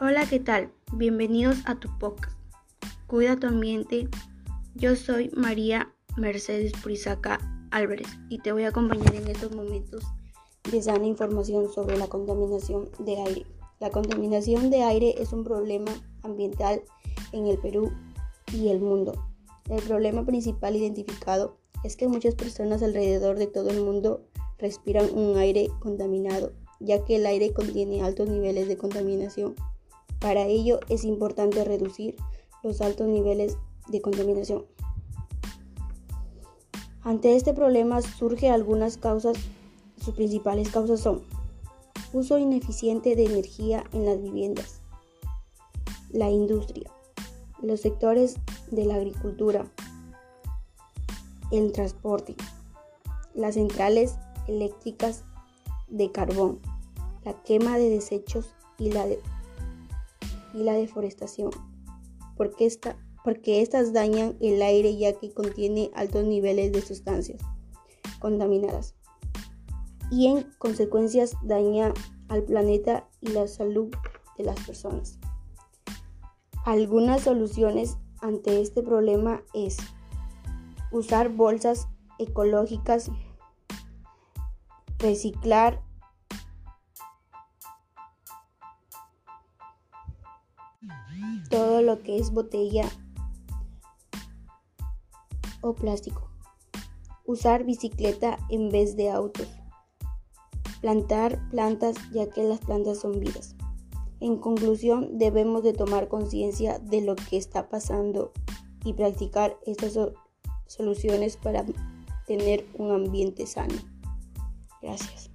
Hola, ¿qué tal? Bienvenidos a tu podcast. Cuida tu ambiente. Yo soy María Mercedes Purizaca Álvarez y te voy a acompañar en estos momentos de sana información sobre la contaminación de aire. La contaminación de aire es un problema ambiental en el Perú y el mundo. El problema principal identificado es que muchas personas alrededor de todo el mundo respiran un aire contaminado, ya que el aire contiene altos niveles de contaminación. Para ello es importante reducir los altos niveles de contaminación. Ante este problema surgen algunas causas, sus principales causas son uso ineficiente de energía en las viviendas, la industria, los sectores de la agricultura, el transporte, las centrales eléctricas de carbón, la quema de desechos y la, y la deforestación, porque, esta, porque estas dañan el aire ya que contiene altos niveles de sustancias contaminadas y en consecuencias daña al planeta y la salud de las personas. Algunas soluciones ante este problema es usar bolsas ecológicas, reciclar todo lo que es botella o plástico, usar bicicleta en vez de autos, plantar plantas ya que las plantas son vidas. En conclusión, debemos de tomar conciencia de lo que está pasando y practicar estas soluciones para tener un ambiente sano. Gracias.